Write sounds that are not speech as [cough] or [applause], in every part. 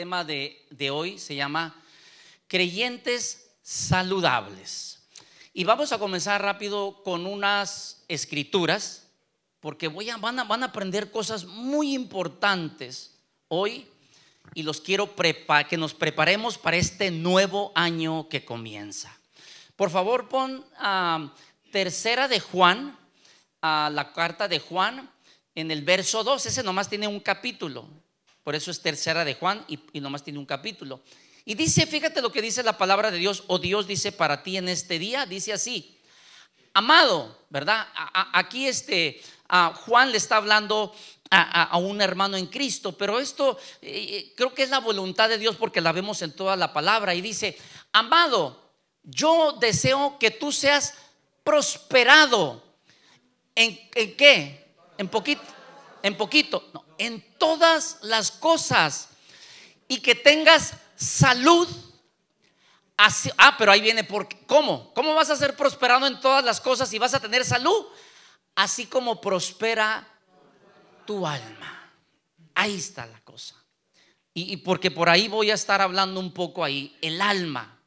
tema de, de hoy se llama creyentes saludables. Y vamos a comenzar rápido con unas escrituras, porque voy a, van, a, van a aprender cosas muy importantes hoy y los quiero que nos preparemos para este nuevo año que comienza. Por favor, pon a tercera de Juan, a la carta de Juan, en el verso 2. Ese nomás tiene un capítulo. Por eso es tercera de Juan y, y nomás tiene un capítulo. Y dice, fíjate lo que dice la palabra de Dios, o Dios dice para ti en este día, dice así, amado, ¿verdad? aquí este, Juan le está hablando a, un hermano en Cristo, pero esto eh, eh, creo que es la voluntad de Dios porque la vemos en toda la palabra y dice, amado, yo deseo que tú seas prosperado. ¿En, en qué? En poquito, en poquito, no, en todas las cosas y que tengas salud. ah, pero ahí viene, porque, ¿cómo? ¿Cómo vas a ser prosperado en todas las cosas y vas a tener salud? Así como prospera tu alma. Ahí está la cosa. Y, porque por ahí voy a estar hablando un poco ahí, el alma.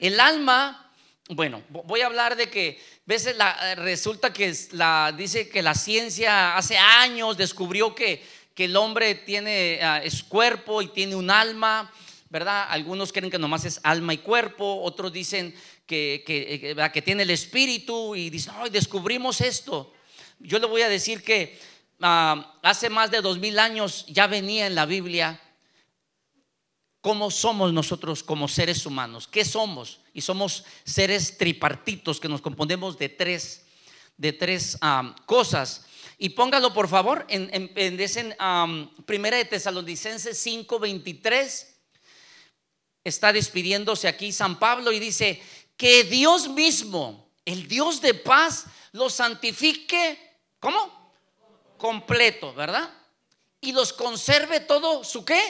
El alma, bueno, voy a hablar de que veces la, resulta que la, dice que la ciencia hace años descubrió que, que el hombre tiene ah, es cuerpo y tiene un alma ¿verdad? Algunos creen que nomás es alma y cuerpo, otros dicen que, que, tiene el espíritu y dicen, ay, descubrimos esto. Yo le voy a decir que ah, hace más de dos mil años ya venía en la Biblia cómo somos nosotros como seres humanos, qué somos. Y somos seres tripartitos que nos componemos de tres, de tres cosas. Y póngalo por favor en, en, en, Primera de Tesalonicenses 5, 23 está despidiéndose aquí San Pablo y dice, que Dios mismo, el Dios de paz, lo santifique, ¿cómo? Completo, ¿verdad? Y los conserve todo su qué?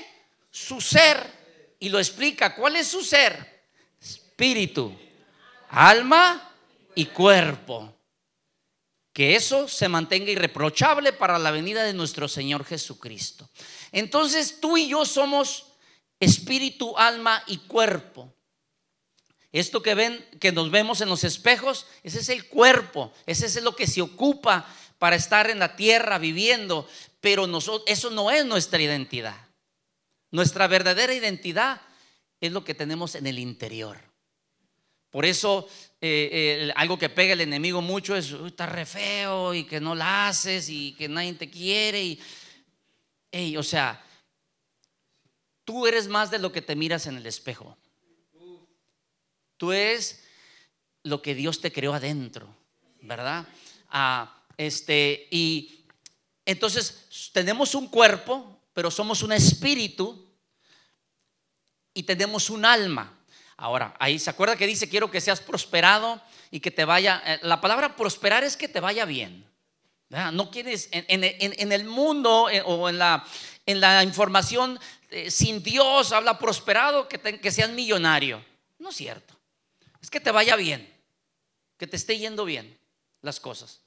Su ser. Y lo explica, ¿cuál es su ser? Espíritu, alma y cuerpo. Que eso se mantenga irreprochable para la venida de nuestro Señor Jesucristo. Entonces tú y yo somos espíritu, alma y cuerpo. Esto que ven, que nos vemos en los espejos, ese es el cuerpo, ese es lo que se ocupa para estar en la tierra viviendo, pero nosotros, eso no es nuestra identidad. Nuestra verdadera identidad es lo que tenemos en el interior. Por eso eh, eh, algo que pega el enemigo mucho es, está re feo y que no la haces y que nadie te quiere. Y, o sea, Tú eres más de lo que te miras en el espejo. Tú eres lo que Dios te creó adentro, ¿verdad? Ah, este, y entonces tenemos un cuerpo, pero somos un espíritu y tenemos un alma. Ahora, ahí se acuerda que dice, quiero que seas prosperado y que te vaya, eh, la palabra prosperar es que te vaya bien. No quieres, en, el mundo eh, o en la, en la información eh, sin Dios, habla prosperado, que, que seas millonario. No es cierto. Es que te vaya bien, que te esté yendo bien las cosas.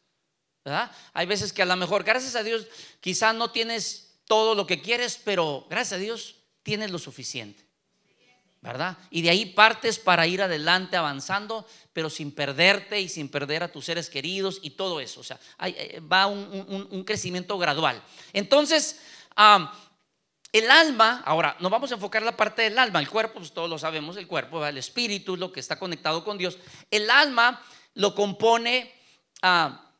Hay veces que a lo mejor, gracias a Dios, quizás no tienes todo lo que quieres, pero gracias a Dios tienes lo suficiente. ¿Verdad? Y de ahí partes para ir adelante avanzando, pero sin perderte y sin perder a tus seres queridos y todo eso. O sea, eh, va un, crecimiento gradual. Entonces, el alma, ahora, nos vamos a enfocar en la parte del alma. El cuerpo, pues todos lo sabemos, el cuerpo, el espíritu, lo que está conectado con Dios. El alma lo compone a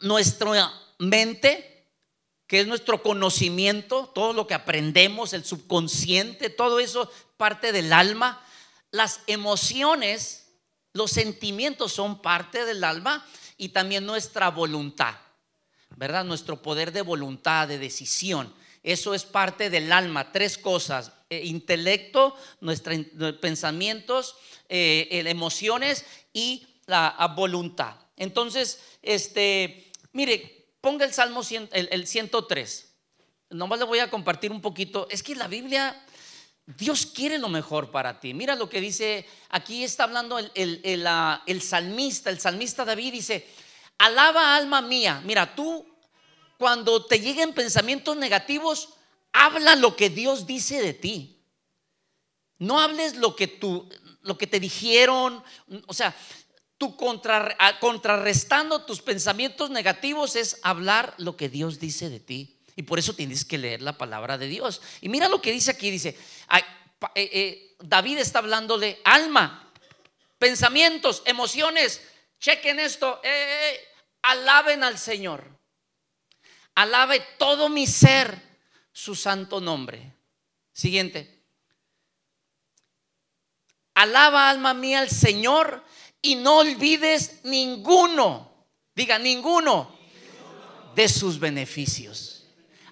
nuestra mente, que es nuestro conocimiento, todo lo que aprendemos, el subconsciente, todo eso parte del alma. Las emociones, los sentimientos son parte del alma y también nuestra voluntad, ¿verdad? Nuestro poder de voluntad, de decisión. Eso es parte del alma, tres cosas, eh, intelecto, nuestros pensamientos, eh, emociones y la voluntad. Entonces, este, mire, ponga el Salmo el, el 103. Nomás le voy a compartir un poquito. Es que la Biblia, Dios quiere lo mejor para ti. Mira lo que dice, aquí está hablando el, el salmista, el salmista David dice, alaba alma mía. Mira, tú cuando te lleguen pensamientos negativos, habla lo que Dios dice de ti. No hables lo que tú, lo que te dijeron, o sea, contrarrestando tus pensamientos negativos es hablar lo que Dios dice de ti. Y por eso tienes que leer la palabra de Dios. Y mira lo que dice aquí, dice, eh, eh, David está hablándole alma, pensamientos, emociones. Chequen esto, eh, alaben al Señor. Alabe todo mi ser su santo nombre. Siguiente. Alaba alma mía al Señor y no olvides ninguno, diga ninguno, de sus beneficios.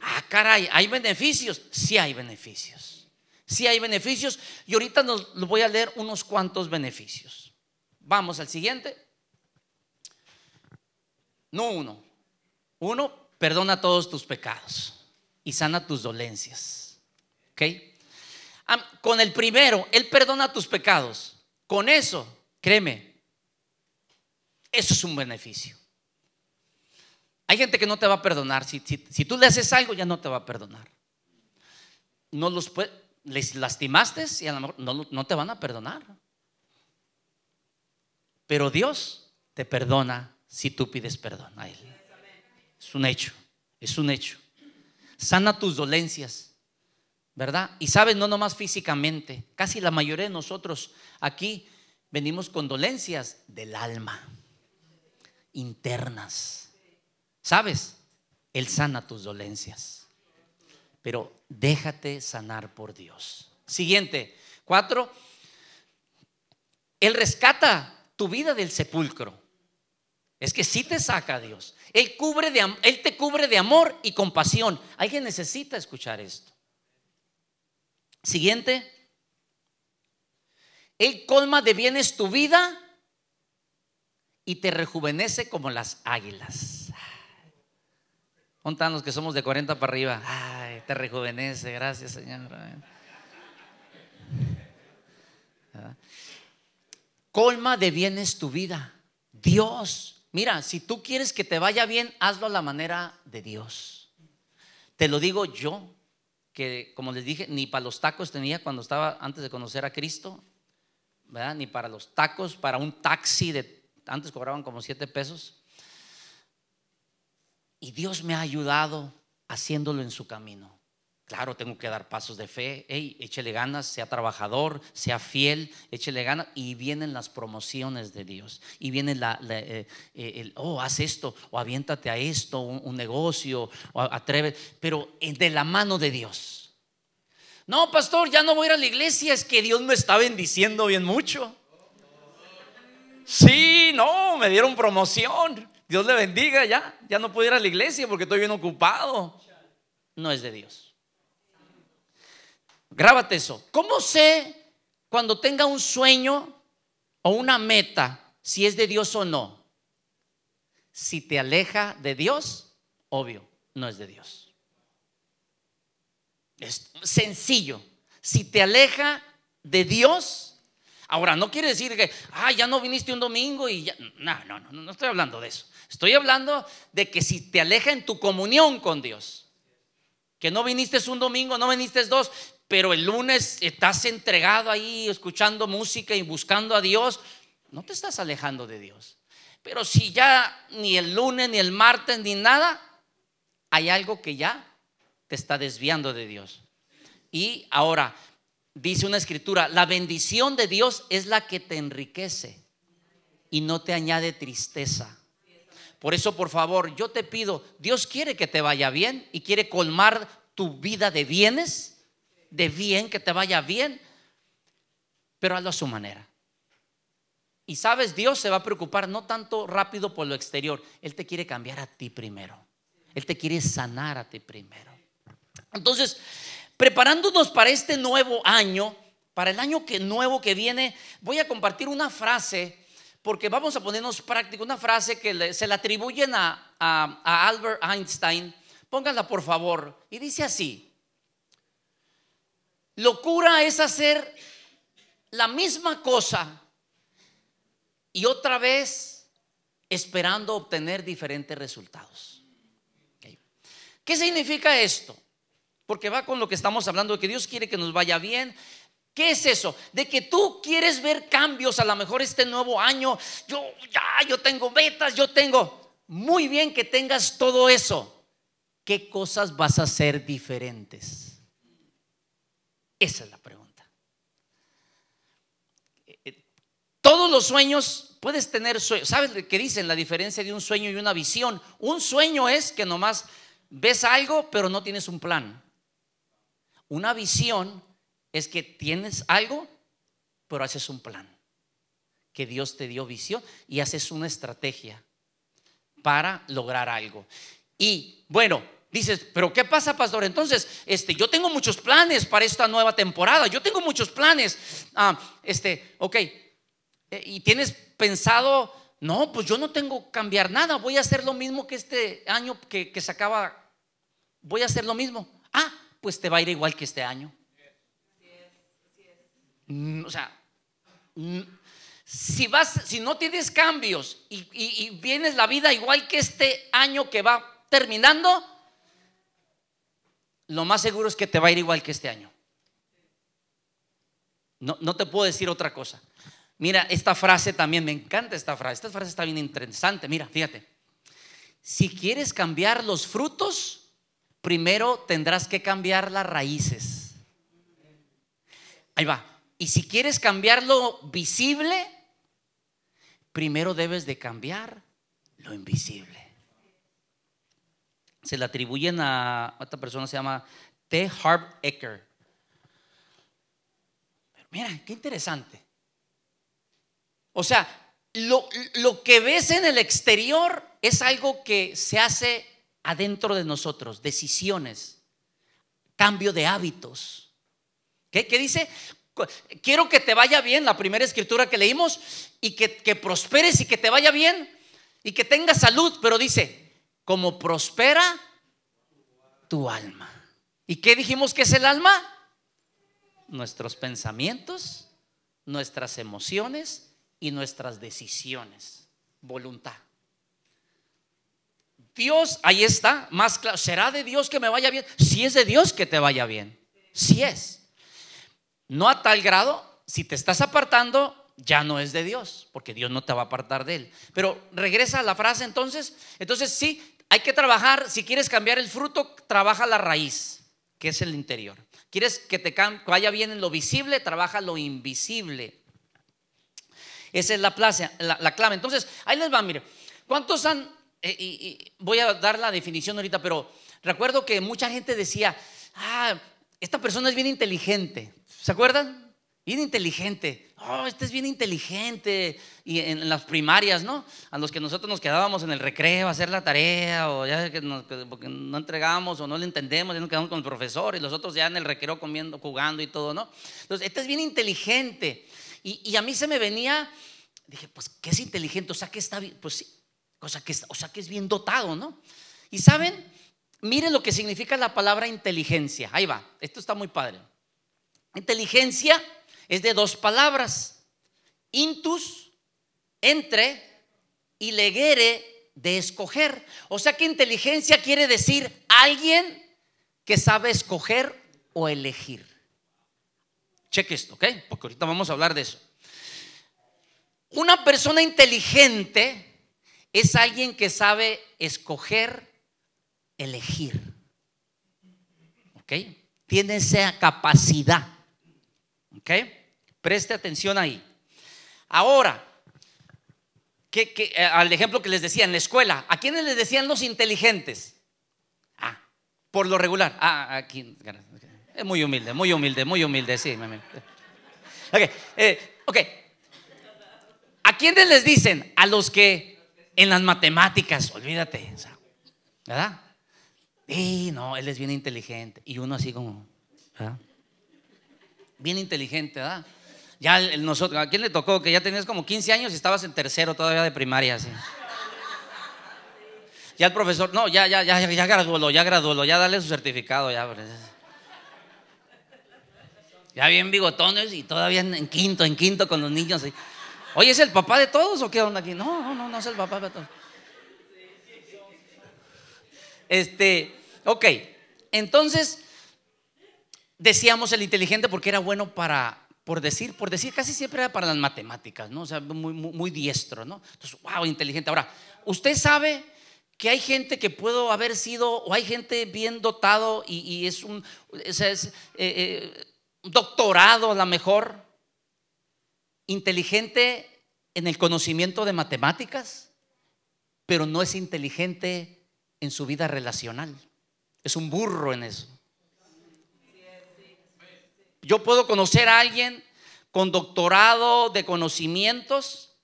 Ah, caray, ¿hay beneficios? Sí hay beneficios. Sí hay beneficios y ahorita nos voy a leer unos cuantos beneficios. Vamos al siguiente. No uno. Uno, perdona todos tus pecados y sana tus dolencias. ¿Ok? Con el primero, Él perdona tus pecados. Con eso, créeme, eso es un beneficio. Hay gente que no te va a perdonar. Si, tú le haces algo, ya no te va a perdonar. No los les lastimaste y a lo mejor no, no te van a perdonar. Pero Dios te perdona si tú pides perdón a Él. Es un hecho, es un hecho. Sana tus dolencias, ¿verdad? Y sabes, no nomás físicamente, casi la mayoría de nosotros aquí venimos con dolencias del alma internas. ¿Sabes? Él sana tus dolencias. Pero déjate sanar por Dios. Siguiente, cuatro. Él rescata tu vida del sepulcro. Es que si te saca Dios. Él, cubre de, él te cubre de amor y compasión. Alguien necesita escuchar esto. Siguiente. Él colma de bienes tu vida y te rejuvenece como las águilas. Contanos que somos de 40 para arriba. Ay, te rejuvenece, gracias Señor. Colma de bienes tu vida. Dios, mira, si tú quieres que te vaya bien, hazlo a la manera de Dios. Te lo digo yo, que como les dije, ni para los tacos tenía cuando estaba antes de conocer a Cristo, ¿verdad? Ni para los tacos, para un taxi de antes cobraban como siete pesos. Y Dios me ha ayudado haciéndolo en su camino. Claro, tengo que dar pasos de fe. Hey, échele ganas, sea trabajador, sea fiel, échele ganas. Y vienen las promociones de Dios. Y viene la, eh, eh, el, oh, haz esto, o aviéntate a esto, un, negocio, o atreve, pero de la mano de Dios. No, pastor, ya no voy a ir a la iglesia, es que Dios me está bendiciendo bien mucho. Sí, no, me dieron promoción. Dios le bendiga ya. Ya no puedo ir a la iglesia porque estoy bien ocupado. No es de Dios. Grábate eso. ¿Cómo sé cuando tenga un sueño o una meta si es de Dios o no? Si te aleja de Dios, obvio, no es de Dios. Es sencillo. Si te aleja de Dios, Ahora, no quiere decir que, ah, ya no viniste un domingo y ya. No, no, no, no estoy hablando de eso. Estoy hablando de que si te aleja en tu comunión con Dios, que no viniste un domingo, no viniste dos, pero el lunes estás entregado ahí escuchando música y buscando a Dios, no te estás alejando de Dios. Pero si ya ni el lunes, ni el martes, ni nada, hay algo que ya te está desviando de Dios. Y ahora, dice una escritura, la bendición de Dios es la que te enriquece y no te añade tristeza. Por eso, por favor, yo te pido, Dios quiere que te vaya bien y quiere colmar tu vida de bienes, de bien, que te vaya bien, pero hazlo a su manera. Y sabes, Dios se va a preocupar no tanto rápido por lo exterior, Él te quiere cambiar a ti primero. Él te quiere sanar a ti primero. Entonces, preparándonos para este nuevo año, para el año que nuevo que viene, voy a compartir una frase, porque vamos a ponernos práctico, una frase que se le atribuyen a, a Albert Einstein. Pónganla por favor. Y dice así, locura es hacer la misma cosa y otra vez esperando obtener diferentes resultados. ¿Qué significa esto? Porque va con lo que estamos hablando, de que Dios quiere que nos vaya bien. ¿Qué es eso? De que tú quieres ver cambios a lo mejor este nuevo año. Yo ya, yo tengo metas, yo tengo. Muy bien que tengas todo eso. ¿Qué cosas vas a hacer diferentes? Esa es la pregunta. Eh, eh, todos los sueños, puedes tener sueños. ¿Sabes qué dicen la diferencia de un sueño y una visión? Un sueño es que nomás ves algo, pero no tienes un plan. Una visión es que tienes algo, pero haces un plan. Que Dios te dio visión y haces una estrategia para lograr algo. Y bueno, dices, pero ¿qué pasa, pastor? Entonces, este, yo tengo muchos planes para esta nueva temporada. Yo tengo muchos planes. Ah, este, ok. Eh, y tienes pensado, no, pues yo no tengo que cambiar nada. Voy a hacer lo mismo que este año que, que se acaba. Voy a hacer lo mismo. Ah, pues te va a ir igual que este año. Mm, o sea, mm, si vas, si no tienes cambios y, vienes la vida igual que este año que va terminando, lo más seguro es que te va a ir igual que este año. No, no te puedo decir otra cosa. Mira, esta frase también, me encanta esta frase. Esta frase está bien interesante. Mira, fíjate. Si quieres cambiar los frutos, primero tendrás que cambiar las raíces. Ahí va. Y si quieres cambiar lo visible, primero debes de cambiar lo invisible. Se le atribuyen a otra persona, se llama T. Harv Ecker. mira, qué interesante. O sea, lo, lo que ves en el exterior es algo que se hace adentro de nosotros, decisiones, cambio de hábitos. ¿Qué, dice? Quiero que te vaya bien, la primera escritura que leímos, y que, que prosperes y que te vaya bien y que tengas salud, pero dice, como prospera tu alma. ¿Y qué dijimos que es el alma? Nuestros pensamientos, nuestras emociones y nuestras decisiones, voluntad. Dios, ahí está, más claro. ¿Será de Dios que me vaya bien? Si es de Dios que te vaya bien. Si es. No a tal grado, si te estás apartando, ya no es de Dios, porque Dios no te va a apartar de él. Pero regresa a la frase entonces. Entonces sí, hay que trabajar, si quieres cambiar el fruto, trabaja la raíz, que es el interior. ¿Quieres que te vaya bien en lo visible? Trabaja lo invisible. Esa es la, la, la clave. Entonces, ahí les va, mire. ¿Cuántos han eh, y, voy a dar la definición ahorita, pero recuerdo que mucha gente decía, ah, esta persona es bien inteligente. ¿Se acuerdan? Bien inteligente. Oh, este es bien inteligente. Y en, las primarias, ¿no? A los que nosotros nos quedábamos en el recreo a hacer la tarea, o ya que, porque no entregamos o no le entendemos, ya nos quedamos con el profesor, y los otros ya en el recreo comiendo, jugando y todo, ¿no? Entonces, este es bien inteligente. Y, y a mí se me venía, dije, pues, ¿qué es inteligente? O sea, que está bien. Pues sí, Que, o sea que es bien dotado, ¿no? Y saben, miren lo que significa la palabra inteligencia. Ahí va, esto está muy padre. Inteligencia es de dos palabras. Intus, entre, y legere, de escoger. O sea que inteligencia quiere decir alguien que sabe escoger o elegir. Cheque esto, ¿ok? Porque ahorita vamos a hablar de eso. Una persona inteligente es alguien que sabe escoger, elegir. ¿Ok? Tiene esa capacidad. ¿Ok? Preste atención ahí. Ahora, eh, al ejemplo que les decía en la escuela, ¿a quiénes les decían los inteligentes? Ah, por lo regular. Ah, aquí. Es muy humilde, muy humilde, muy humilde, sí. Ok, eh, ok. ¿A quiénes les dicen? A los que en las matemáticas, olvídate, ¿verdad? Y no, él es bien inteligente. Y uno así como, ¿verdad? Bien inteligente, ¿verdad? Ya nosotros, ¿a quién le tocó? Que ya tenías como 15 años y estabas en tercero todavía de primaria, así. Ya el profesor, no, ya, ya, ya, ya graduó, ya graduó, ya dale su certificado, ya. Ya bien bigotones y todavía en, quinto, en quinto con los niños. Oye, ¿es el papá de todos o qué onda aquí? No, no, no, no es el papá de todos. Este, ok. Entonces, decíamos el inteligente porque era bueno para, por decir, por decir, casi siempre era para las matemáticas, ¿no? O sea, muy, muy, diestro, ¿no? Entonces, wow, inteligente. Ahora, usted sabe que hay gente que puedo haber sido, o hay gente bien dotado y, es un eh, eh, doctorado a lo mejor, inteligente en el conocimiento de matemáticas, pero no es inteligente en su vida relacional. Es un burro en eso. Yo puedo conocer a alguien con doctorado de conocimientos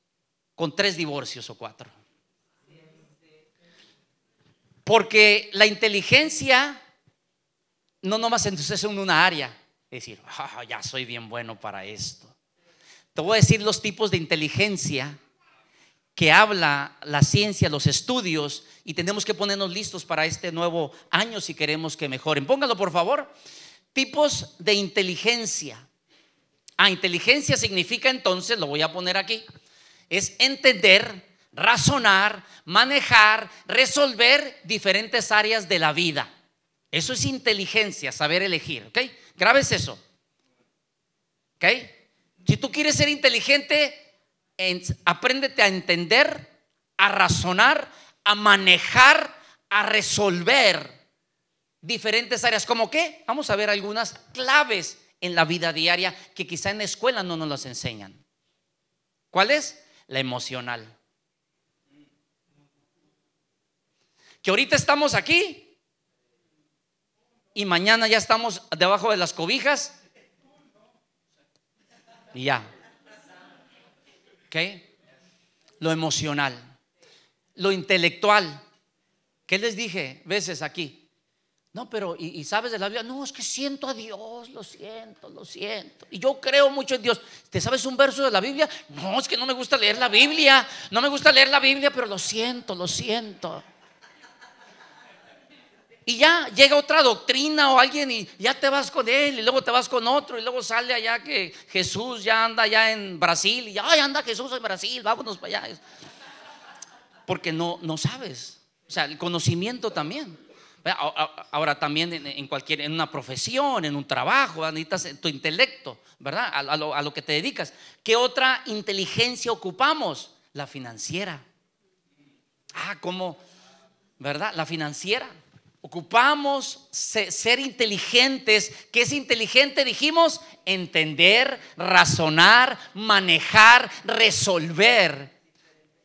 con tres divorcios o cuatro. Porque la inteligencia no nomás entonces en una área, es decir, ah, ya soy bien bueno para esto. Te voy a decir los tipos de inteligencia que habla la ciencia, los estudios, y tenemos que ponernos listos para este nuevo año si queremos que mejoren. Póngalo por favor. Tipos de inteligencia. Ah, inteligencia significa entonces, lo voy a poner aquí, es entender, razonar, manejar, resolver diferentes áreas de la vida. Eso es inteligencia, saber elegir, ¿ok? Grabes eso. ¿Ok? Si tú quieres ser inteligente, apréndete a entender, a razonar, a manejar, a resolver diferentes áreas. ¿Cómo qué? Vamos a ver algunas claves en la vida diaria que quizá en la escuela no nos las enseñan. ¿Cuál es? La emocional. Que ahorita estamos aquí y mañana ya estamos debajo de las cobijas y ya. ¿Ok? Lo emocional. Lo intelectual. ¿Qué les dije veces aquí? No, pero, ¿y, sabes de la Biblia? No, es que siento a Dios, lo siento, lo siento. Y yo creo mucho en Dios. ¿Te sabes un verso de la Biblia? No, es que no me gusta leer la Biblia. No me gusta leer la Biblia, pero lo siento, lo siento. Y ya llega otra doctrina o alguien y ya te vas con él y luego te vas con otro y luego sale allá que Jesús ya anda allá en Brasil y ya anda Jesús en Brasil, vámonos para allá. Porque no, no sabes. O sea, el conocimiento también. Ahora también en cualquier, en una profesión, en un trabajo, necesitas tu intelecto, ¿verdad? A, lo, que te dedicas. ¿Qué otra inteligencia ocupamos? La financiera. Ah, ¿cómo? ¿Verdad? La financiera. Ocupamos ser inteligentes. ¿Qué es inteligente? Dijimos entender, razonar, manejar, resolver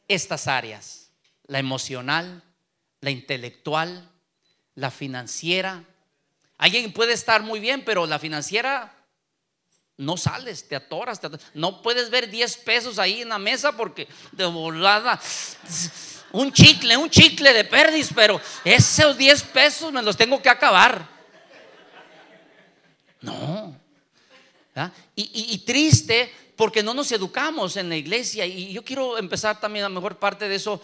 estas áreas. La emocional, la intelectual, la financiera. Alguien puede estar muy bien, pero la financiera no sales, te atoras, no puedes ver 10 pesos ahí en la mesa porque de volada un chicle, un chicle de perdis, pero esos 10 pesos me los tengo que acabar. No. y, triste porque no nos educamos en la iglesia y yo quiero empezar también a mejor parte de eso,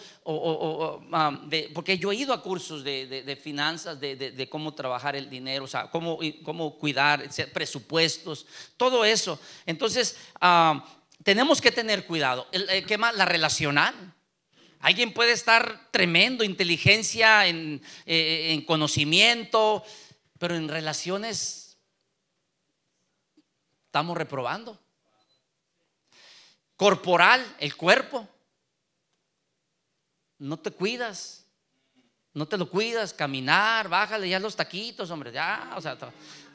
ah, porque yo he ido a cursos de, finanzas, de, cómo trabajar el dinero, o sea, cómo, cómo cuidar, presupuestos, todo eso. Entonces, ah, tenemos que tener cuidado. El, ¿Qué más? La relacional. Alguien puede estar tremendo, inteligencia, en, eh, en conocimiento, pero en relaciones estamos reprobando corporal, el cuerpo. No te cuidas, no te lo cuidas, caminar, bájale ya los taquitos, hombre, ya, o sea,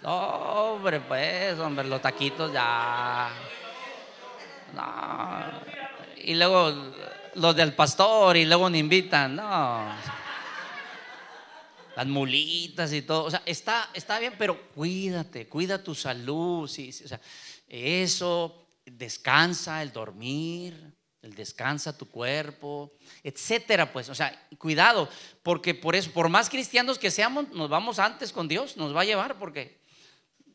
hombre, pues, hombre, los taquitos ya. No. Y luego los del pastor y luego me invitan, no. Las mulitas y todo, o sea, está, está bien, pero cuídate, cuida tu salud, sí o sea, eso descansa, el dormir, el descansa tu cuerpo, etcétera, pues, o sea, cuidado, porque por eso, por más cristianos que seamos, nos vamos antes con Dios, nos va a llevar porque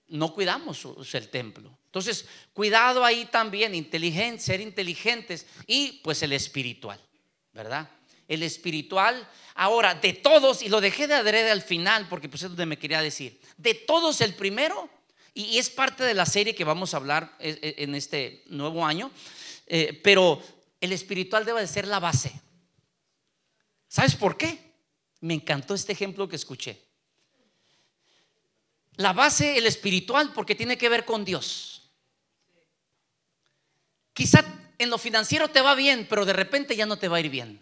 no cuidamos el templo. Entonces, cuidado ahí también, inteligente, ser inteligentes y pues el espiritual, ¿verdad? El espiritual, ahora, de todos, y lo dejé de adrede al final porque pues es donde me quería decir, de todos el primero y es parte de la serie que vamos a hablar eh, eh, en este nuevo año. Eh, pero el espiritual debe de ser la base. ¿Sabes por qué? Me encantó este ejemplo que escuché. la base, el espiritual, porque tiene que ver con Dios. Quizá en lo financiero te va bien, pero de repente ya no te va a ir bien.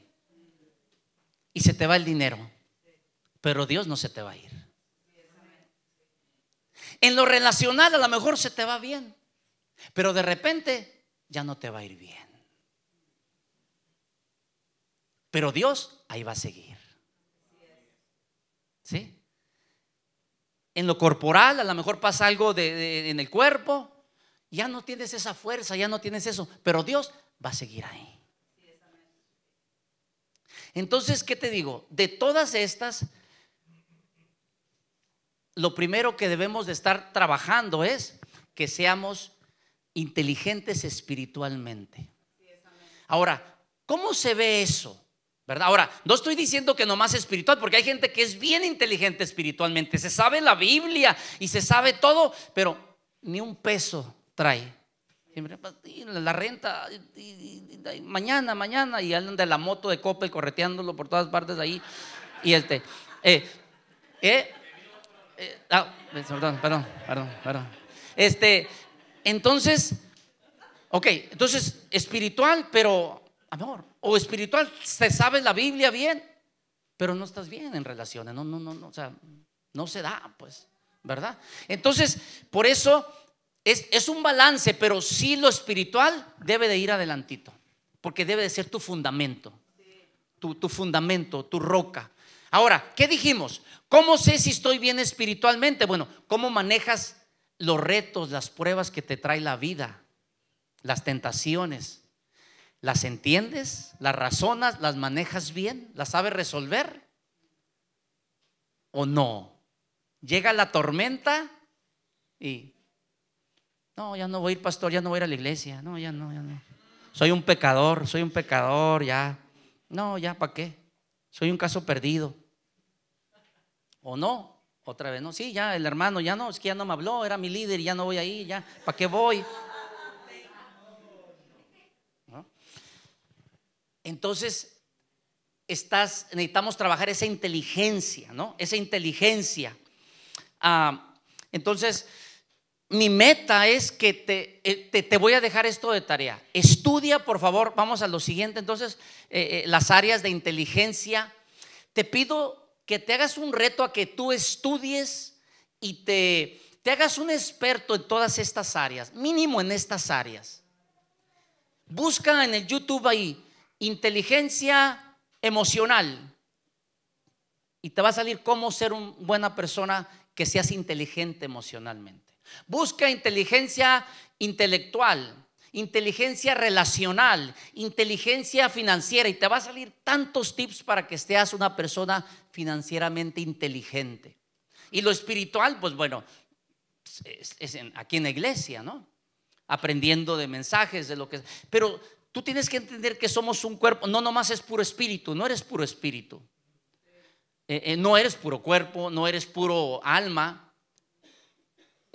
Y se te va el dinero. Pero Dios no se te va a ir. En lo relacional a lo mejor se te va bien, pero de repente ya no te va a ir bien. Pero Dios ahí va a seguir. ¿Sí? En lo corporal a lo mejor pasa algo en el cuerpo, ya no tienes esa fuerza, ya no tienes eso, pero Dios va a seguir ahí. Entonces, ¿qué te digo? De todas estas, lo primero que debemos de estar trabajando es que seamos inteligentes espiritualmente. Ahora, ¿cómo se ve eso? ¿Verdad? Ahora, no estoy diciendo que nomás espiritual, porque hay gente que es bien inteligente espiritualmente, se sabe la Biblia y se sabe todo, pero ni un peso trae. La renta, mañana, mañana, y andan de la moto de Coppel correteándolo por todas partes ahí. Y este, eh, eh, eh, ah, perdón, perdón, perdón, perdón. Este, entonces, ok, entonces espiritual, pero amor, o espiritual, se sabe la Biblia bien, pero no estás bien en relaciones, no, no, no, no, o sea, no se da, pues, ¿verdad? Entonces, por eso es, es un balance, pero sí lo espiritual debe de ir adelantito, porque debe de ser tu fundamento, tu, tu fundamento, tu roca. Ahora, ¿qué dijimos? ¿Cómo sé si estoy bien espiritualmente? Bueno, ¿cómo manejas los retos, las pruebas que te trae la vida, las tentaciones? ¿Las entiendes? ¿Las razonas? ¿Las manejas bien? ¿Las sabes resolver? ¿O no? Llega la tormenta y, no, ya no voy a ir, pastor, ya no voy a ir a la iglesia. No, ya no, ya no. Soy un pecador, soy un pecador, ya. No, ya, ¿para qué? Soy un caso perdido. ¿O no? Otra vez, no, sí, ya el hermano, ya no, es que ya no me habló, era mi líder y ya no voy ahí, ya, ¿para qué voy? Entonces, estás, necesitamos trabajar esa inteligencia, ¿no? Esa inteligencia. Ah, entonces, mi meta es que eh, te, te, voy a dejar esto de tarea. Estudia, por favor, vamos a lo siguiente. Entonces, eh, eh, las áreas de inteligencia. Te pido que te hagas un reto a que tú estudies y te, te hagas un experto en todas estas áreas, mínimo en estas áreas. Busca en el YouTube ahí inteligencia emocional y te va a salir cómo ser una buena persona que seas inteligente emocionalmente. Busca inteligencia intelectual inteligencia relacional, inteligencia financiera y te va a salir tantos tips para que seas una persona financieramente inteligente. Y lo espiritual, pues bueno, es, aquí en la iglesia, ¿no? Aprendiendo de mensajes, de lo que... Pero tú tienes que entender que somos un cuerpo, no nomás es puro espíritu, no eres puro espíritu. Eh, eh, no eres puro cuerpo, no eres puro alma,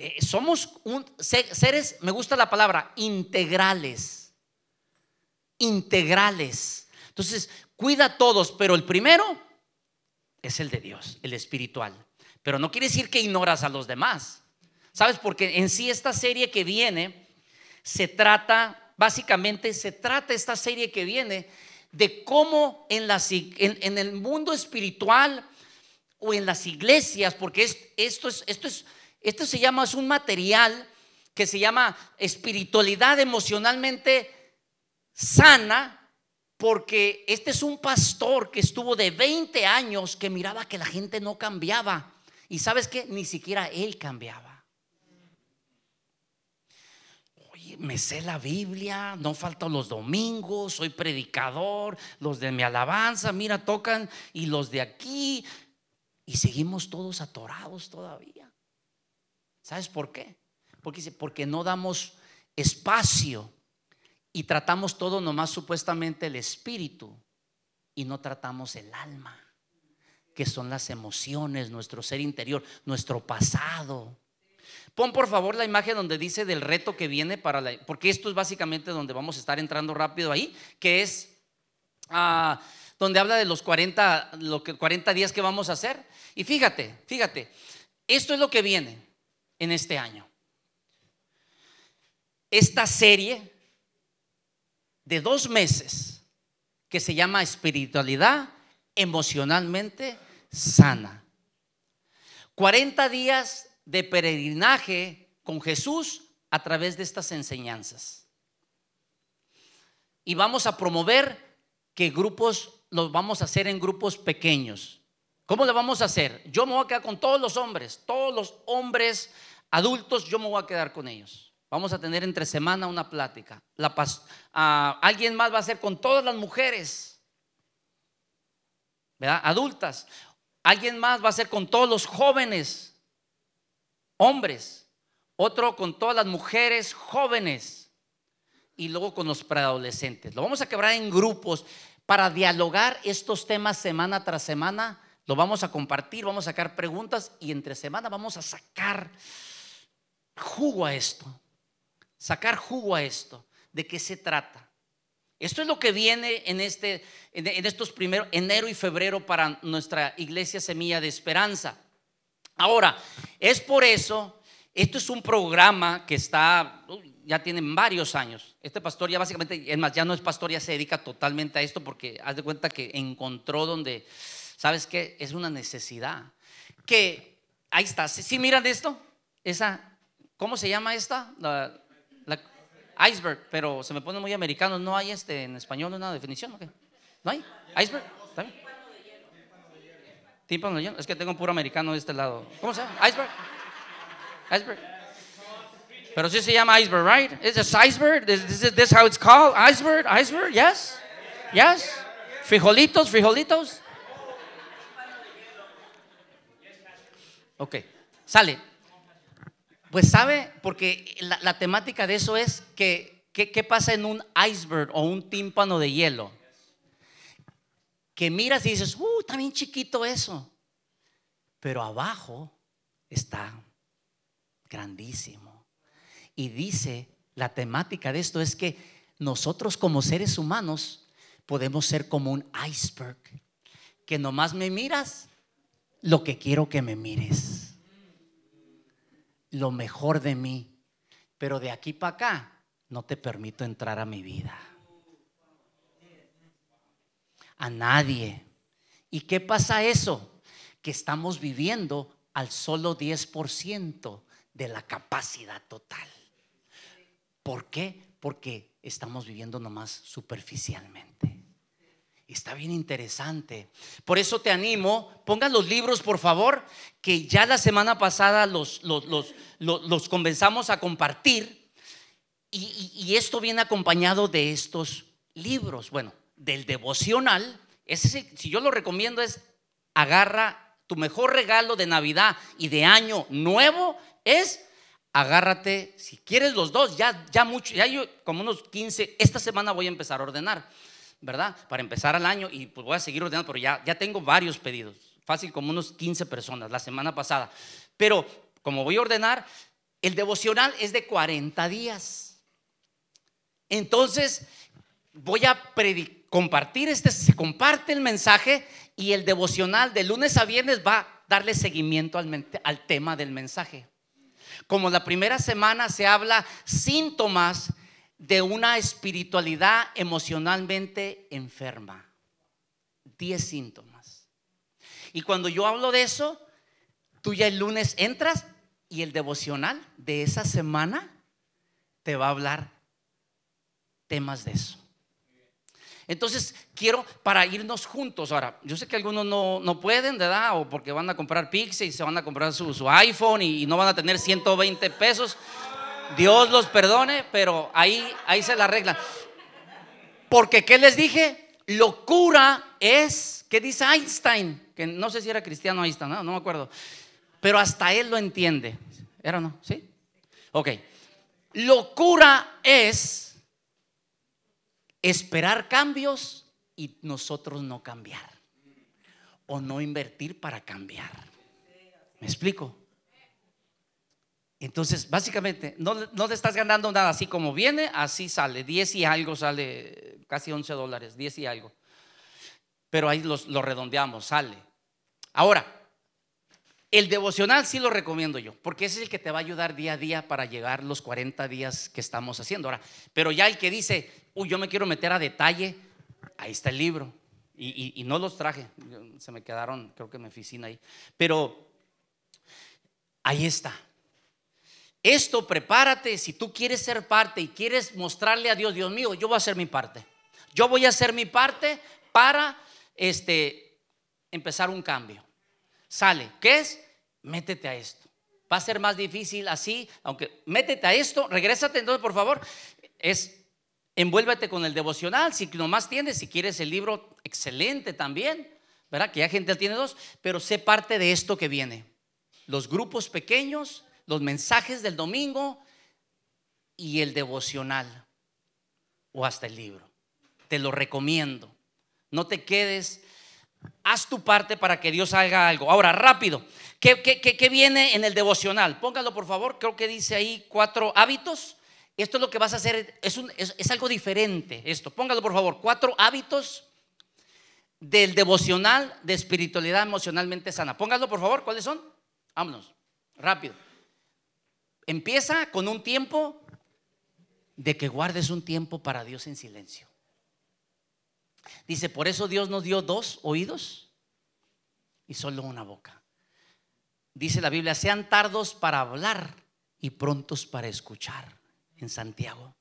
eh, somos seres, me gusta la palabra, integrales. Integrales. Entonces, cuida a todos, pero el primero es el de Dios, el espiritual. Pero no quiere decir que ignoras a los demás. ¿Sabes? Porque en sí esta serie que viene se trata, básicamente se trata esta serie que viene de cómo en, en, el mundo espiritual o en las iglesias, porque esto es, esto es esto se llama, es un material que se llama espiritualidad emocionalmente sana, porque este es un pastor que estuvo de 20 años que miraba que la gente no cambiaba. Y sabes que ni siquiera él cambiaba. Oye, me sé la Biblia, no falto los domingos, soy predicador, los de mi alabanza, mira, tocan, y los de aquí, y seguimos todos atorados todavía. ¿Sabes por qué? Porque dice, porque no damos espacio y tratamos todo nomás supuestamente el espíritu y no tratamos el alma, que son las emociones, nuestro ser interior, nuestro pasado. Pon por favor la imagen donde dice del reto que viene para la, porque esto es básicamente donde vamos a estar entrando rápido ahí, que es ah, donde habla de los 40, lo que, 40 días que vamos a hacer. Y fíjate, fíjate, esto es lo que viene. En este año. Esta serie de dos meses que se llama espiritualidad emocionalmente sana. 40 días de peregrinaje con Jesús a través de estas enseñanzas. Y vamos a promover que grupos los vamos a hacer en grupos pequeños. ¿Cómo lo vamos a hacer? Yo me voy a quedar con todos los hombres, todos los hombres adultos, yo me voy a quedar con ellos. Vamos a tener entre semana una plática. Ah, alguien más va a hacer con todas las mujeres. Adultas. Alguien más va a hacer con todos los jóvenes, hombres. Otro con todas las mujeres jóvenes. Y luego con los preadolescentes. Lo vamos a quebrar en grupos para dialogar estos temas semana tras semana. Lo vamos a compartir, vamos a sacar preguntas y entre semana vamos a sacar jugo a esto. Sacar jugo a esto. ¿De qué se trata? Esto es lo que viene en, este, en estos primeros, enero y febrero para nuestra iglesia Semilla de Esperanza. Ahora, es por eso, esto es un programa que está, ya tienen varios años. Este pastor ya básicamente, es más, ya no es pastor, ya se dedica totalmente a esto porque haz de cuenta que encontró donde, ¿sabes qué? Es una necesidad. Que, ahí está, ¿sí, miran esto? Esa, ¿cómo se llama esta? Iceberg, pero se me pone muy americano, no hay este en español una definición, ¿ok? ¿No hay? ¿Iceberg? ¿Está Tímpano de hielo. Es que tengo un puro americano de este lado. ¿Cómo se llama? ¿Iceberg? ¿Iceberg? Pero sí se llama iceberg, right? Is this iceberg? Is this how it's called? Iceberg? Iceberg? Yes? Yes? Frijolitos? Frijolitos? Ok, sale. Pues sabe, porque la, temática de eso es que, ¿qué pasa en un iceberg o un tímpano de hielo? Que miras y dices, uh, está bien chiquito eso. Pero abajo está grandísimo. Y dice, la temática de esto es que nosotros como seres humanos podemos ser como un iceberg, que nomás me miras lo que quiero que me mires, lo mejor de mí, pero de aquí para acá no te permito entrar a mi vida. A nadie. ¿Y qué pasa eso? Que estamos viviendo al solo 10% de la capacidad total. ¿Por qué? Porque estamos viviendo nomás superficialmente. Está bien interesante. Por eso te animo, pongan los libros, por favor, que ya la semana pasada los, los, los, comenzamos a compartir. Y, esto viene acompañado de estos libros. Bueno, del devocional. Ese, si yo lo recomiendo es agarra tu mejor regalo de Navidad y de año nuevo es agárrate, si quieres los dos, ya, ya mucho, ya yo como unos 15, esta semana voy a empezar a ordenar, ¿verdad? Para empezar al año y pues voy a seguir ordenando, pero ya, ya tengo varios pedidos, fácil como unos 15 personas la semana pasada. Pero como voy a ordenar, el devocional es de 40 días. Entonces, voy a compartir este, se comparte el mensaje y el devocional de lunes a viernes va a darle seguimiento al, al tema del mensaje. Como la primera semana se habla síntomas de una espiritualidad emocionalmente enferma. Diez síntomas. Y cuando yo hablo de eso, tú ya el lunes entras y el devocional de esa semana te va a hablar temas de eso. Entonces, quiero para irnos juntos. Ahora, yo sé que algunos no, pueden, ¿verdad? O porque van a comprar Pixie y se van a comprar su, iPhone y, no van a tener 120 pesos. Dios los perdone, pero ahí, ahí se la arreglan. Porque, ¿qué les dije? Locura es, ¿qué dice Einstein? Que no sé si era cristiano Einstein, no, no me acuerdo. Pero hasta él lo entiende. ¿Era o no? ¿Sí? Ok. Locura es esperar cambios y nosotros no cambiar. O no invertir para cambiar. ¿Me explico? Entonces, básicamente, no, te estás ganando nada así como viene, así sale. 10 y algo sale, casi 11 dólares, 10 y algo. Pero ahí lo redondeamos, sale. Ahora, El devocional sí lo recomiendo yo, porque ese es el que te va a ayudar día a día para llegar los 40 días que estamos haciendo ahora. Pero ya el que dice, uy, yo me quiero meter a detalle, ahí está el libro. Y, no los traje, se me quedaron, creo que en mi oficina ahí. Pero ahí está. Esto prepárate, si tú quieres ser parte y quieres mostrarle a Dios, Dios mío, yo voy a hacer mi parte. Yo voy a hacer mi parte para este, empezar un cambio. Sale, ¿qué es? Métete a esto. Va a ser más difícil así, aunque métete a esto, regrésate entonces, por favor. Es envuélvete con el devocional, si nomás tienes, si quieres el libro, excelente también, ¿verdad? Que ya gente tiene dos, pero sé parte de esto que viene. Los grupos pequeños, los mensajes del domingo y el devocional o hasta el libro. Te lo recomiendo. No te quedes, haz tu parte para que Dios haga algo. Ahora, rápido, ¿qué, qué viene en el devocional? Póngalo por favor, creo que dice ahí cuatro hábitos esto es lo que vas a hacer, es, algo diferente esto. Póngalo por favor, cuatro hábitos del devocional de espiritualidad emocionalmente sana. Póngalo por favor, ¿cuáles son? Vámonos, rápido. Empieza con un tiempo de que guardes un tiempo para Dios en silencio. Dice, por eso Dios nos dio dos oídos y solo una boca. Dice la Biblia, sean tardos para hablar y prontos para escuchar en Santiago.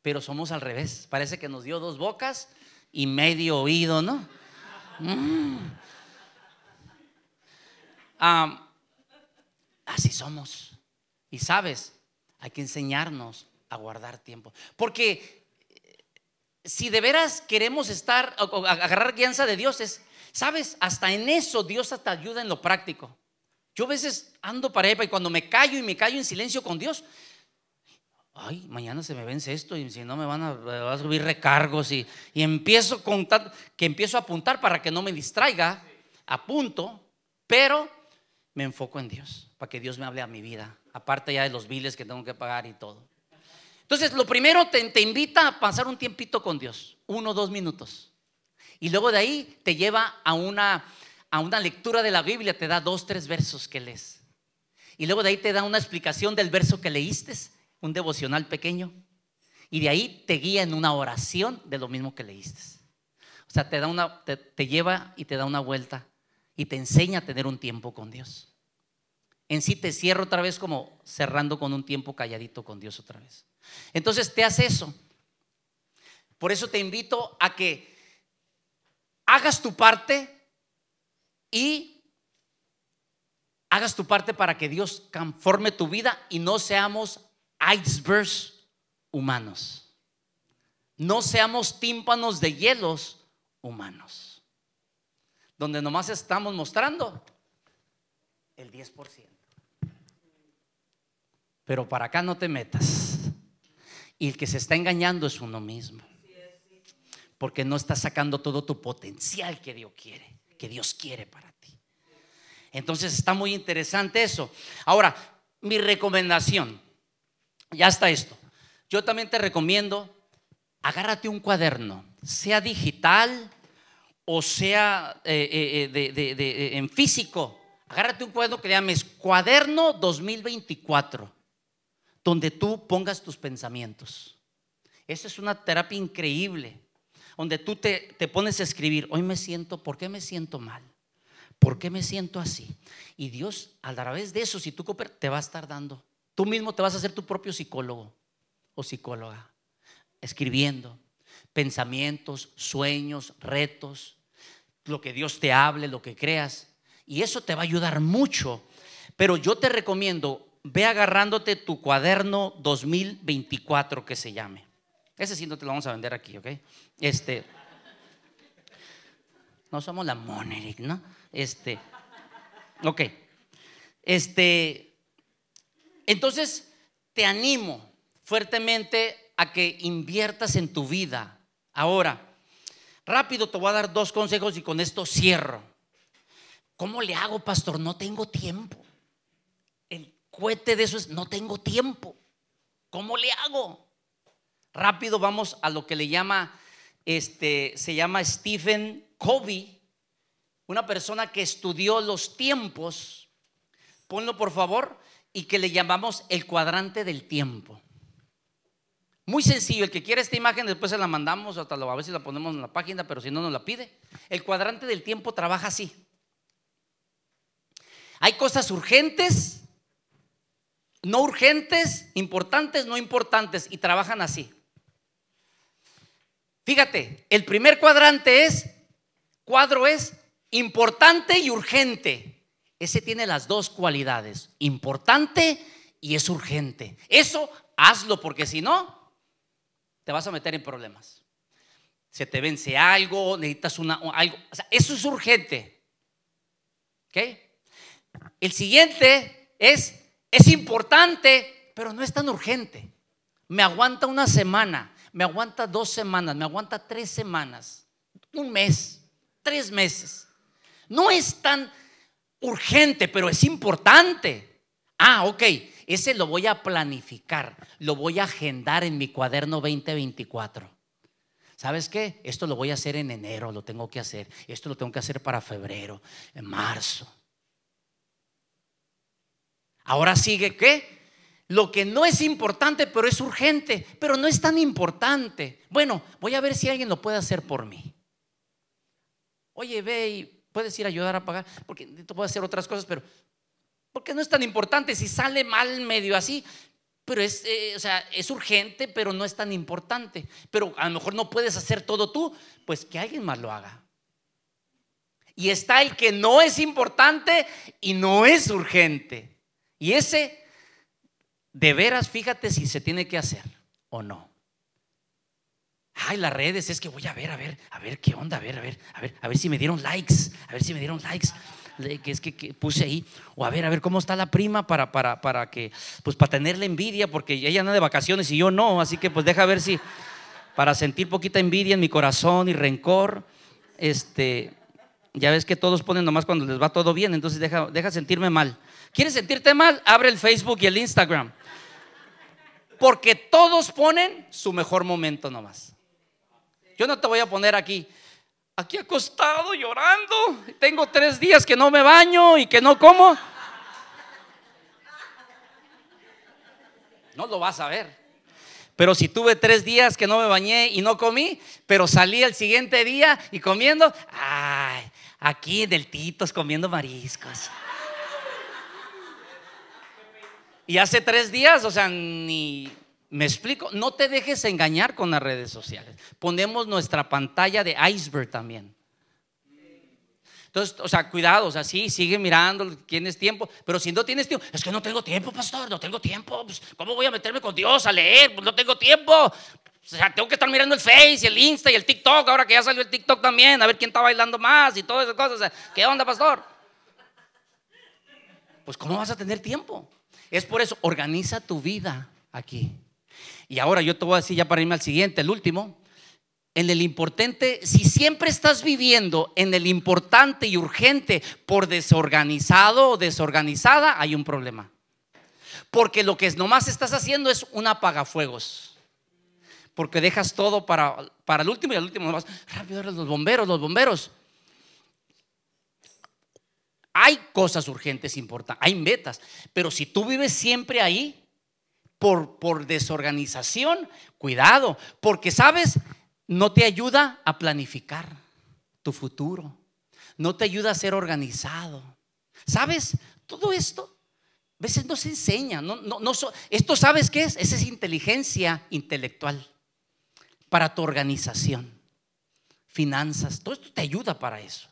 Pero somos al revés. Parece que nos dio dos bocas y medio oído, ¿no? Mm. así somos. Y sabes, hay que enseñarnos a guardar tiempo. Porque eh, si de veras queremos estar, agarrar guianza de Dios, es, sabes, hasta en eso Dios te ayuda en lo práctico. Yo a veces ando para y cuando me callo y me callo en silencio con Dios, ay, mañana se me vence esto y si no me van a, subir recargos y, empiezo a contar, que empiezo a apuntar para que no me distraiga, apunto, pero me enfoco en Dios, para que Dios me hable a mi vida, aparte ya de los biles que tengo que pagar y todo. Entonces, lo primero te, invita a pasar un tiempito con Dios, uno o dos minutos. Y luego de ahí te lleva a una, a una lectura de la Biblia, te da dos, tres versos que lees. Y luego de ahí te da una explicación del verso que leíste un devocional pequeño, y de ahí te guía en una oración de lo mismo que leíste. O sea, te, da una, te, lleva y te da una vuelta y te enseña a tener un tiempo con Dios. En sí te cierro otra vez como cerrando con un tiempo calladito con Dios otra vez. Entonces te hace eso. Por eso te invito a que hagas tu parte y hagas tu parte para que Dios conforme tu vida y no seamos icebergs humanos. No seamos tímpanos de hielos humanos. Donde nomás estamos mostrando el 10%. Pero para acá no te metas. Y el que se está engañando es uno mismo. Porque no está sacando todo tu potencial que Dios quiere, que Dios quiere para ti. Entonces está muy interesante eso. Ahora, mi recomendación ya está esto. Yo también te recomiendo, agárrate un cuaderno, sea digital o sea eh, eh, eh, en físico. Agárrate un cuaderno que le llames Cuaderno 2024, donde tú pongas tus pensamientos. Esa es una terapia increíble, donde tú te, te pones a escribir, hoy me siento, ¿por qué me siento mal? ¿Por qué me siento así? Y Dios, a través de eso, si tú cooperas, te va a estar dando Tú mismo te vas a hacer tu propio psicólogo o psicóloga, escribiendo pensamientos, sueños, retos, lo que Dios te hable, lo que creas. Y eso te va a ayudar mucho. Pero yo te recomiendo, ve agarrándote tu cuaderno 2024 que se llame. Ese sí no te lo vamos a vender aquí, ¿ok? Este. No somos la Moneric, ¿no? Este. Ok. Este. Entonces, te animo fuertemente a que inviertas en tu vida. Ahora, rápido te voy a dar dos consejos y con esto cierro. ¿Cómo le hago, pastor? No tengo tiempo. Cohete de eso es, no tengo tiempo. ¿Cómo le hago? Rápido vamos a lo que le llama, este, se llama Stephen Covey, una persona que estudió los tiempos ponlo por favor, y que le llamamos el cuadrante del tiempo. Muy sencillo, el que quiera esta imagen después se la mandamos, hasta a ver si la ponemos en la página, pero si no nos la pide. El cuadrante del tiempo trabaja así. Hay cosas urgentes, no urgentes, importantes, no importantes, y trabajan así. Fíjate, el primer cuadrante es, cuadro es importante y urgente. Ese tiene las dos cualidades, importante y es urgente. Eso hazlo porque si no, te vas a meter en problemas. Se te vence algo, necesitas una, algo. O sea, eso es urgente. ¿Ok? El siguiente es, es importante, pero no es tan urgente. Me aguanta una semana, me aguanta dos semanas, me aguanta tres semanas, un mes, tres meses. No es tan urgente, pero es importante. Ah, ok, ese lo voy a planificar, lo voy a agendar en mi cuaderno 2024. ¿Sabes qué? Esto lo voy a hacer en enero, lo tengo que hacer. Esto lo tengo que hacer para febrero, en marzo. Ahora sigue qué? Lo que no es importante, pero es urgente, pero no es tan importante. Bueno, voy a ver si alguien lo puede hacer por mí. Oye, ve y puedes ir a ayudar a pagar, porque tú puedes hacer otras cosas, pero porque no es tan importante si sale mal medio así. Pero es, eh, o sea, es urgente, pero no es tan importante. Pero a lo mejor no puedes hacer todo tú, pues que alguien más lo haga. Y está el que no es importante y no es urgente. Y ese, de veras, fíjate si se tiene que hacer o no. Ay, las redes, es que voy a ver, a ver, a ver qué onda, a ver, a ver, a ver, a ver si me dieron likes, a ver si me dieron likes que es que, puse ahí, o a ver, a ver cómo está la prima para, para, para que, pues para tenerle envidia, porque ella anda de vacaciones y yo no, así que pues deja ver si, para sentir poquita envidia en mi corazón y rencor, este, ya ves que todos ponen nomás cuando les va todo bien, entonces deja, deja sentirme mal. ¿Quieres sentirte mal? Abre el Facebook y el Instagram. Porque todos ponen su mejor momento nomás. Yo no te voy a poner aquí, aquí acostado llorando. Tengo tres días que no me baño y que no como. No lo vas a ver. Pero si tuve tres días que no me bañé y no comí, pero salí el siguiente día y comiendo, ay, aquí en el Titos comiendo mariscos. Y hace tres días, o sea, ni me explico, no te dejes engañar con las redes sociales. Ponemos nuestra pantalla de iceberg también. Entonces, o sea, cuidado, o sea, sí, sigue mirando, tienes tiempo, pero si no tienes tiempo, es que no tengo tiempo, pastor, no tengo tiempo, pues, ¿cómo voy a meterme con Dios a leer? Pues no tengo tiempo. O sea, tengo que estar mirando el Face el Insta y el TikTok, ahora que ya salió el TikTok también, a ver quién está bailando más y todas esas cosas. ¿Qué onda, pastor? Pues, ¿cómo vas a tener tiempo? Es por eso, organiza tu vida aquí. Y ahora yo te voy a decir ya para irme al siguiente, el último. En el importante, si siempre estás viviendo en el importante y urgente por desorganizado o desorganizada, hay un problema. Porque lo que nomás estás haciendo es un apagafuegos. Porque dejas todo para, para el último y el último nomás. Rápido, los bomberos, los bomberos. Hay cosas urgentes importantes, hay metas. Pero si tú vives siempre ahí, por, desorganización, cuidado, porque sabes, no te ayuda a planificar tu futuro, no te ayuda a ser organizado. ¿Sabes? Todo esto a veces no se enseña. No, no, no esto sabes qué es? Esa es inteligencia intelectual para tu organización, finanzas. Todo esto te ayuda para eso.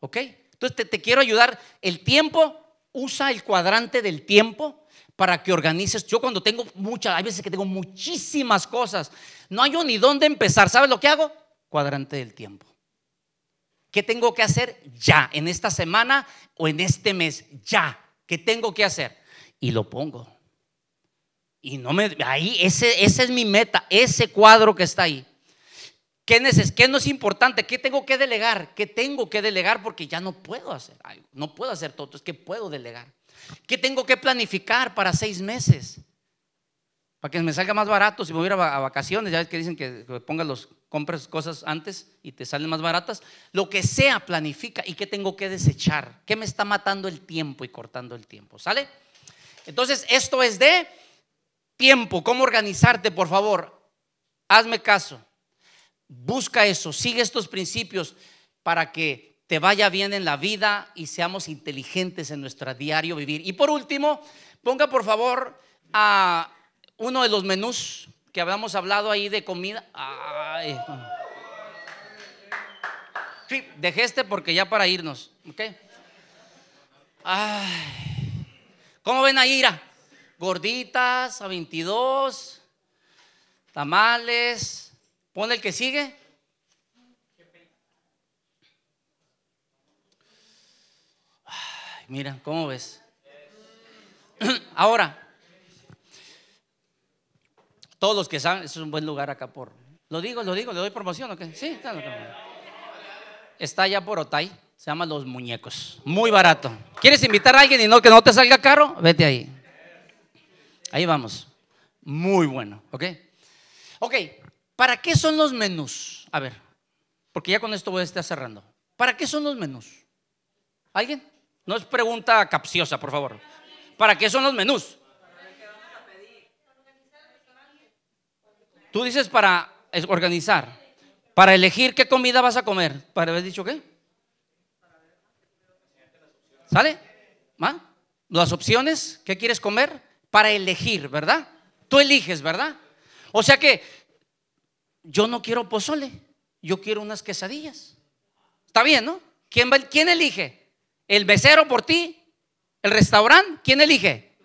¿Ok? Entonces te, quiero ayudar. El tiempo, usa el cuadrante del tiempo para que organices. Yo cuando tengo muchas, hay veces que tengo muchísimas cosas, no hay ni dónde empezar. ¿Sabes lo que hago? Cuadrante del tiempo. ¿Qué tengo que hacer ya, en esta semana o en este mes? Ya. ¿Qué tengo que hacer? Y lo pongo. Y no me, ahí, ese, esa es mi meta, ese cuadro que está ahí. ¿Qué, ¿Qué no es importante? ¿Qué tengo que delegar? ¿Qué tengo que delegar? Porque ya no puedo hacer algo. No puedo hacer todo. Es que puedo delegar. ¿Qué tengo que planificar para seis meses? para que me salga más barato si me voy a ir a vacaciones, ya ves que dicen que, pongas los compras cosas antes y te salen más baratas, lo que sea planifica y qué tengo que desechar, qué me está matando el tiempo y cortando el tiempo, ¿sale? Entonces, esto es de tiempo, cómo organizarte, por favor. Hazme caso. Busca eso, sigue estos principios para que te vaya bien en la vida y seamos inteligentes en nuestro diario vivir. Y por último, ponga por favor a uno de los menús que habíamos hablado ahí de comida. Ay. Sí, dejé este porque ya para irnos. ¿ok? Ay. ¿Cómo ven a? Gorditas a 22, tamales. Pon el que sigue. Mira, ¿cómo ves? [clears throat] Ahora, todos los que saben, es un buen lugar acá por. Lo digo, lo digo, le doy promoción, ¿ok? Sí, está, está allá por Otay, se llama Los Muñecos. Muy barato. ¿Quieres invitar a alguien y no que no te salga caro? Vete ahí. Ahí vamos. Muy bueno, ¿ok? Ok, ¿para qué son los menús? A ver, porque ya con esto voy a estar cerrando. ¿Para qué son los menús? ¿Alguien? No es pregunta capciosa, por favor. ¿Para qué son los menús? Tú dices para organizar, para elegir qué comida vas a comer. ¿Para haber dicho qué? ¿Sale? Las opciones, ¿qué quieres comer? Para elegir, ¿verdad? Tú eliges, ¿verdad? O sea que yo no quiero pozole, yo quiero unas quesadillas. Está bien, ¿no? ¿Quién, ¿quién elige? ¿El becero por ti? ¿El restaurante? ¿Quién elige?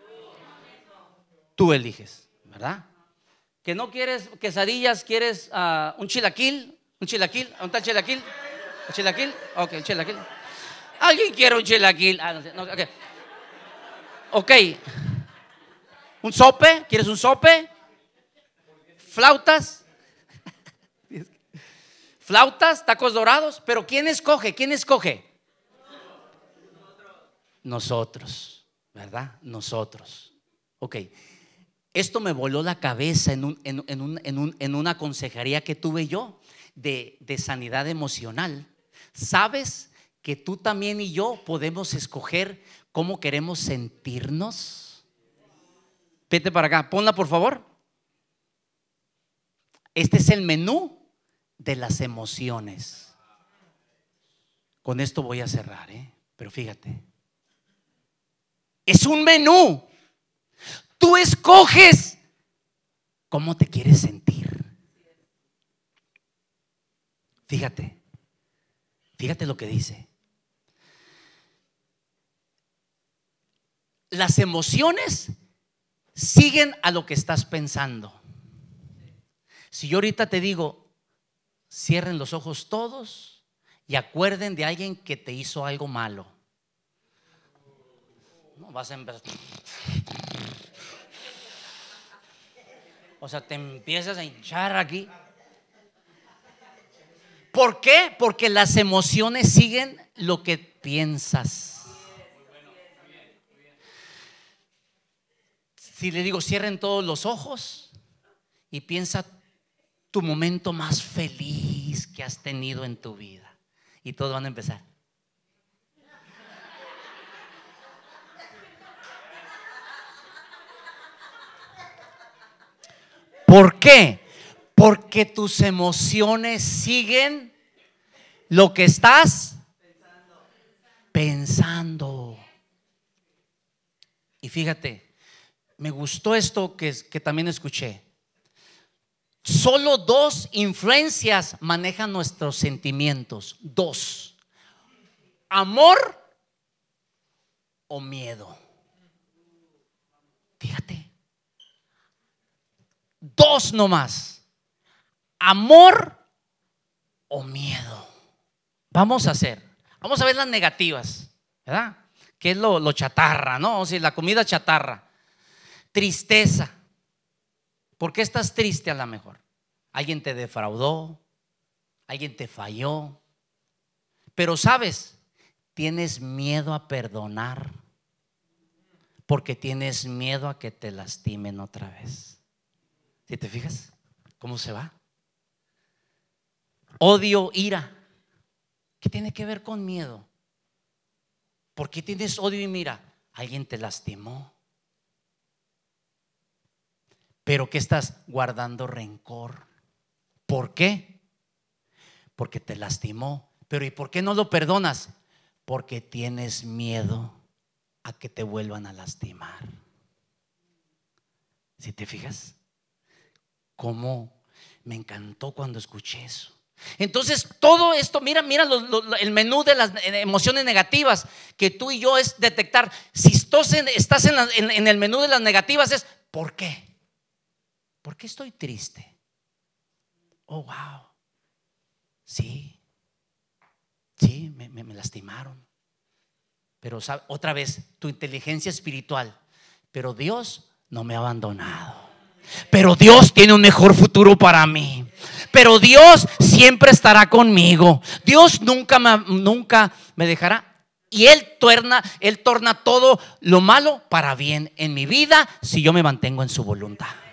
Tú eliges, ¿verdad? que no quieres quesadillas, quieres uh, un chilaquil, un chilaquil, ¿dónde está el chilaquil? ¿Un chilaquil? Ok, un chilaquil. ¿Alguien quiere un chilaquil? Ah, no, no, okay. ok. ¿Un sope? ¿Quieres un sope? ¿Flautas? ¿Flautas? ¿Tacos dorados? Pero ¿quién escoge? ¿Quién escoge? Nosotros, ¿verdad? Nosotros. Ok. Esto me voló la cabeza en, una consejería que tuve yo de, de sanidad emocional. ¿Sabes que tú también y yo podemos escoger cómo queremos sentirnos? Vete para acá, ponla por favor. Este es el menú de las emociones. Con esto voy a cerrar, ¿eh? pero fíjate. Es un menú. Tú escoges cómo te quieres sentir. Fíjate, fíjate lo que dice. Las emociones siguen a lo que estás pensando. Si yo ahorita te digo, cierren los ojos todos y acuerden de alguien que te hizo algo malo. No vas a empezar. O sea, te empiezas a hinchar aquí. ¿Por qué? Porque las emociones siguen lo que piensas. Si le digo, cierren todos los ojos y piensa tu momento más feliz que has tenido en tu vida. Y todos van a empezar. ¿Por qué? Porque tus emociones siguen lo que estás pensando. Y fíjate, me gustó esto que, que también escuché. Solo dos influencias manejan nuestros sentimientos. Dos. Amor o miedo. Fíjate. Dos nomás. Amor o miedo. Vamos a hacer. Vamos a ver las negativas, ¿verdad? ¿Qué es lo, chatarra, no? O sea, la comida chatarra. Tristeza. ¿Por qué estás triste a lo mejor? Alguien te defraudó, alguien te falló. Pero sabes, tienes miedo a perdonar porque tienes miedo a que te lastimen otra vez. Si te fijas, ¿cómo se va? Odio, ira. ¿Qué tiene que ver con miedo? ¿Por qué tienes odio y mira? Alguien te lastimó. Pero que estás guardando rencor. ¿Por qué? Porque te lastimó. Pero ¿y por qué no lo perdonas? Porque tienes miedo a que te vuelvan a lastimar. Si te fijas, cómo me encantó cuando escuché eso. Entonces, todo esto, mira, mira el menú de las emociones negativas que tú y yo es detectar. Si estás, en, el menú de las negativas, es ¿por qué? ¿Por qué estoy triste? Oh, wow. Sí, sí, me, lastimaron. Pero otra vez, tu inteligencia espiritual. Pero Dios no me ha abandonado. Pero Dios tiene un mejor futuro para mí. Pero Dios siempre estará conmigo. Dios nunca me, nunca me dejará. Y Él torna, Él torna todo lo malo para bien en mi vida si yo me mantengo en su voluntad.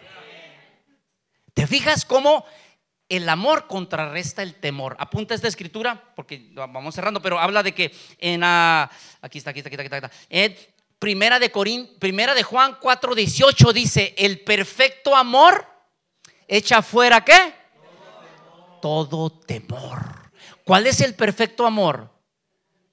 ¿Te fijas cómo el amor contrarresta el temor? Apunta esta escritura, porque vamos cerrando, pero habla de que en... Uh, aquí está, aquí está, aquí está, aquí está. En Primera de, Corín, primera de Juan 4, 18 dice, el perfecto amor echa fuera qué? Todo temor. ¿Cuál es el perfecto amor?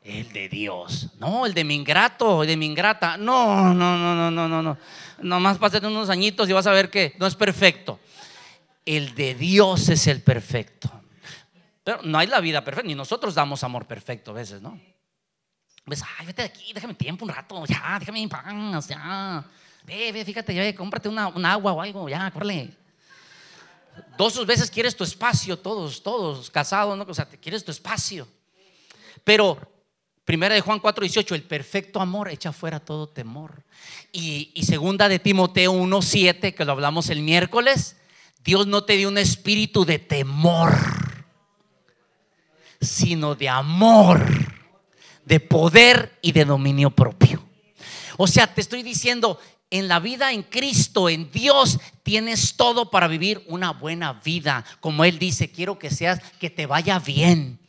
El de Dios. No, el de mi ingrato, el de mi ingrata. No, no, no, no, no, no, no. Nomás pasen unos añitos y vas a ver que no es perfecto. El de Dios es el perfecto. Pero no hay la vida perfecta, ni nosotros damos amor perfecto a veces, ¿no? Ves, ay, vete de aquí, déjame tiempo un rato, ya, déjame en paz, ya. Ve, ve, fíjate, ya, cómprate una, un agua o algo, ya, córrele. Dos veces quieres tu espacio, todos, todos, casados, ¿no? O sea, te quieres tu espacio. Pero, primera de Juan 4, 18, el perfecto amor echa fuera todo temor. Y segunda de Timoteo 1, 7, que lo hablamos el miércoles, Dios no te dio un espíritu de temor, sino de amor de poder y de dominio propio. O sea, te estoy diciendo, en la vida en Cristo, en Dios, tienes todo para vivir una buena vida. Como Él dice, quiero que seas, que te vaya bien,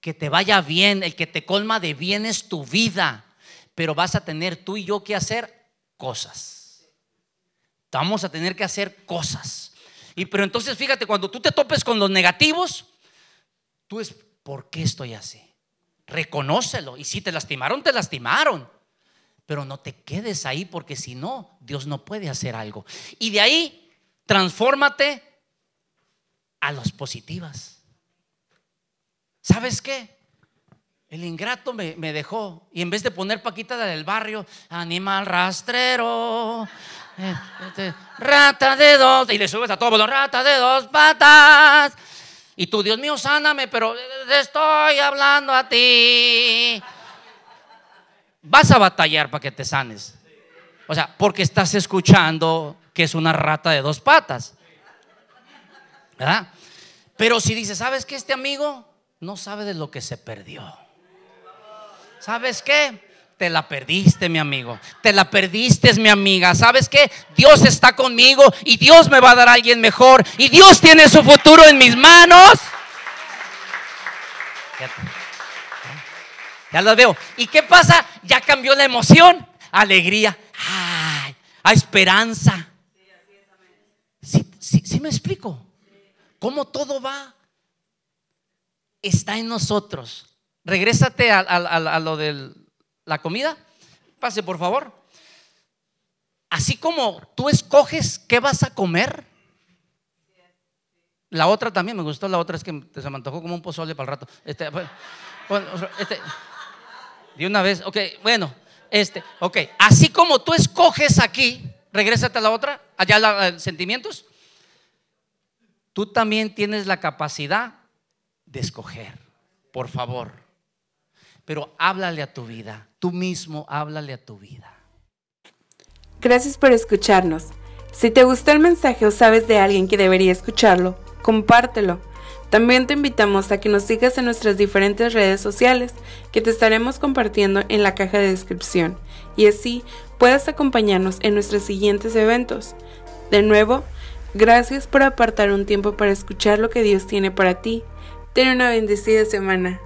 que te vaya bien. El que te colma de bien es tu vida. Pero vas a tener tú y yo que hacer cosas. Vamos a tener que hacer cosas. Y pero entonces fíjate, cuando tú te topes con los negativos, tú es, ¿por qué estoy así? reconócelo. Y si te lastimaron, te lastimaron. Pero no te quedes ahí porque si no, Dios no puede hacer algo. Y de ahí, transfórmate a las positivas. ¿Sabes qué? El ingrato me, dejó. Y en vez de poner Paquita del barrio, animal rastrero, este, rata de dos, y le subes a todo, rata de dos patas. Y tú, Dios mío, sáname, pero estoy hablando a ti. Vas a batallar para que te sanes. O sea, porque estás escuchando que es una rata de dos patas. ¿Verdad? Pero si dices, ¿sabes qué? Este amigo no sabe de lo que se perdió. ¿Sabes qué? Te la perdiste, mi amigo. Te la perdiste, mi amiga. ¿Sabes qué? Dios está conmigo y Dios me va a dar a alguien mejor. Y Dios tiene su futuro en mis manos. Ya, lo veo. ¿Y qué pasa? Ya cambió la emoción. Alegría. Ay, a esperanza. ¿Sí, sí, me explico? ¿Cómo todo va? Está en nosotros. Regrésate a lo del la comida. Pase, por favor. Así como tú escoges qué vas a comer. La otra también me gustó, la otra es que se me antojó como un pozole para el rato. Este, este, de una vez, ok, bueno, este, ok. Así como tú escoges aquí, regrésate a la otra, allá los sentimientos. Tú también tienes la capacidad de escoger, por favor pero háblale a tu vida, tú mismo háblale a tu vida. Gracias por escucharnos. Si te gustó el mensaje o sabes de alguien que debería escucharlo, compártelo. También te invitamos a que nos sigas en nuestras diferentes redes sociales que te estaremos compartiendo en la caja de descripción y así puedas acompañarnos en nuestros siguientes eventos. De nuevo, Gracias por apartar un tiempo para escuchar lo que Dios tiene para ti. Ten una bendecida semana.